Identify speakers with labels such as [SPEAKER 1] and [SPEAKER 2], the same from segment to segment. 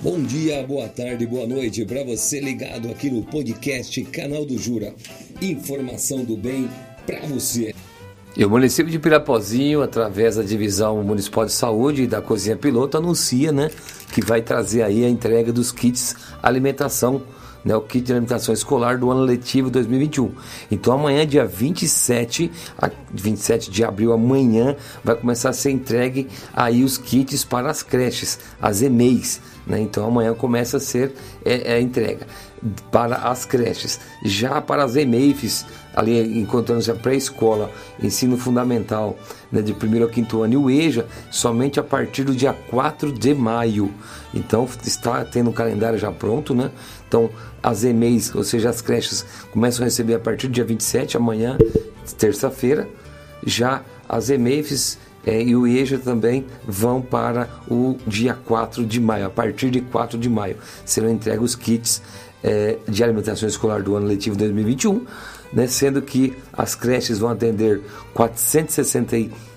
[SPEAKER 1] Bom dia, boa tarde, boa noite para você ligado aqui no podcast Canal do Jura. Informação do bem para você.
[SPEAKER 2] E o município de Pirapozinho, através da divisão municipal de saúde e da cozinha piloto, anuncia, né, que vai trazer aí a entrega dos kits alimentação né, o kit de alimentação escolar do ano letivo 2021. Então amanhã, dia 27, 27 de abril, amanhã vai começar a ser entregue aí os kits para as creches, as EMEIs. Né? Então amanhã começa a ser é, é a entrega para as creches. Já para as EMEIFs, ali encontrando-se a pré-escola, ensino fundamental, né, de primeiro ao quinto ano, e o EJA, somente a partir do dia 4 de maio. Então está tendo um calendário já pronto, né? Então as EMEIs, ou seja, as creches, começam a receber a partir do dia 27, amanhã, terça-feira. Já as EMEIFs é, e o EJA também vão para o dia 4 de maio. A partir de 4 de maio. Serão entregues os kits é, de alimentação escolar do ano letivo 2021, né, sendo que as creches vão atender 460,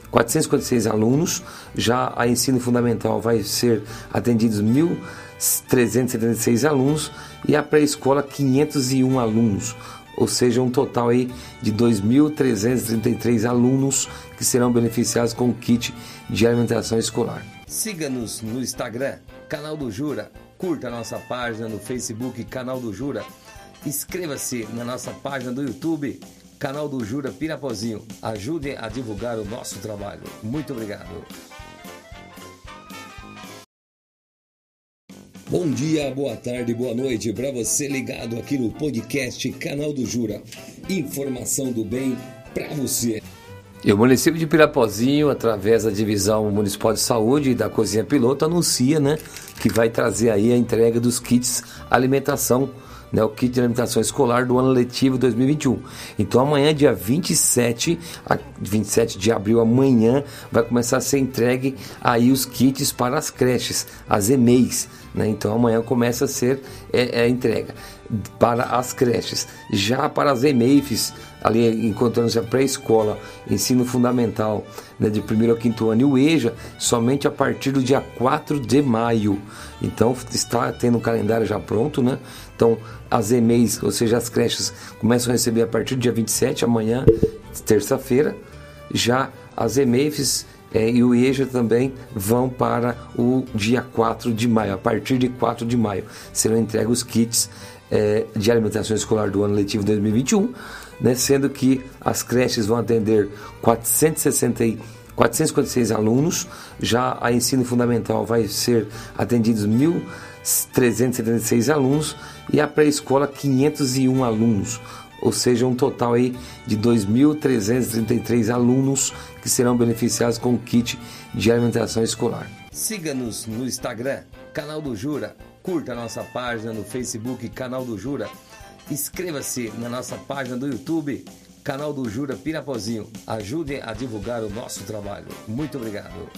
[SPEAKER 2] 456 alunos, já a ensino fundamental vai ser atendidos 1.376 alunos e a pré-escola 501 alunos ou seja, um total aí de 2.333 alunos que serão beneficiados com o kit de alimentação escolar.
[SPEAKER 1] Siga-nos no Instagram, canal do Jura Curta a nossa página no Facebook, Canal do Jura. Inscreva-se na nossa página do YouTube, Canal do Jura Pirapozinho. Ajude a divulgar o nosso trabalho. Muito obrigado. Bom dia, boa tarde, boa noite para você ligado aqui no podcast Canal do Jura. Informação do bem para você.
[SPEAKER 2] E o município de Pirapozinho, através da divisão municipal de saúde e da cozinha piloto, anuncia, né, que vai trazer aí a entrega dos kits alimentação, né, o kit de alimentação escolar do ano letivo 2021. Então amanhã, dia 27, 27 de abril, amanhã vai começar a ser entregue aí os kits para as creches, as EMEIs. Né? Então amanhã começa a ser é, é a entrega para as creches. Já para as EMEIFs, ali encontrando-se a pré-escola, ensino fundamental, né, de primeiro ao quinto ano, e o EJA, somente a partir do dia 4 de maio. Então está tendo um calendário já pronto, né? Então as EMEIs, ou seja, as creches, começam a receber a partir do dia 27, amanhã, terça-feira. Já as EMEIFs é, e o EJA também vão para o dia 4 de maio. A partir de 4 de maio. Serão entregues os kits é, de alimentação escolar do ano letivo 2021, né, sendo que as creches vão atender 460, 456 alunos, já a ensino fundamental vai ser atendidos 1.376 alunos e a pré-escola 501 alunos ou seja, um total aí de 2.333 alunos que serão beneficiados com o kit de alimentação escolar.
[SPEAKER 1] Siga-nos no Instagram, Canal do Jura, curta a nossa página no Facebook, Canal do Jura, inscreva-se na nossa página do YouTube, Canal do Jura Pirapozinho. Ajude a divulgar o nosso trabalho. Muito obrigado.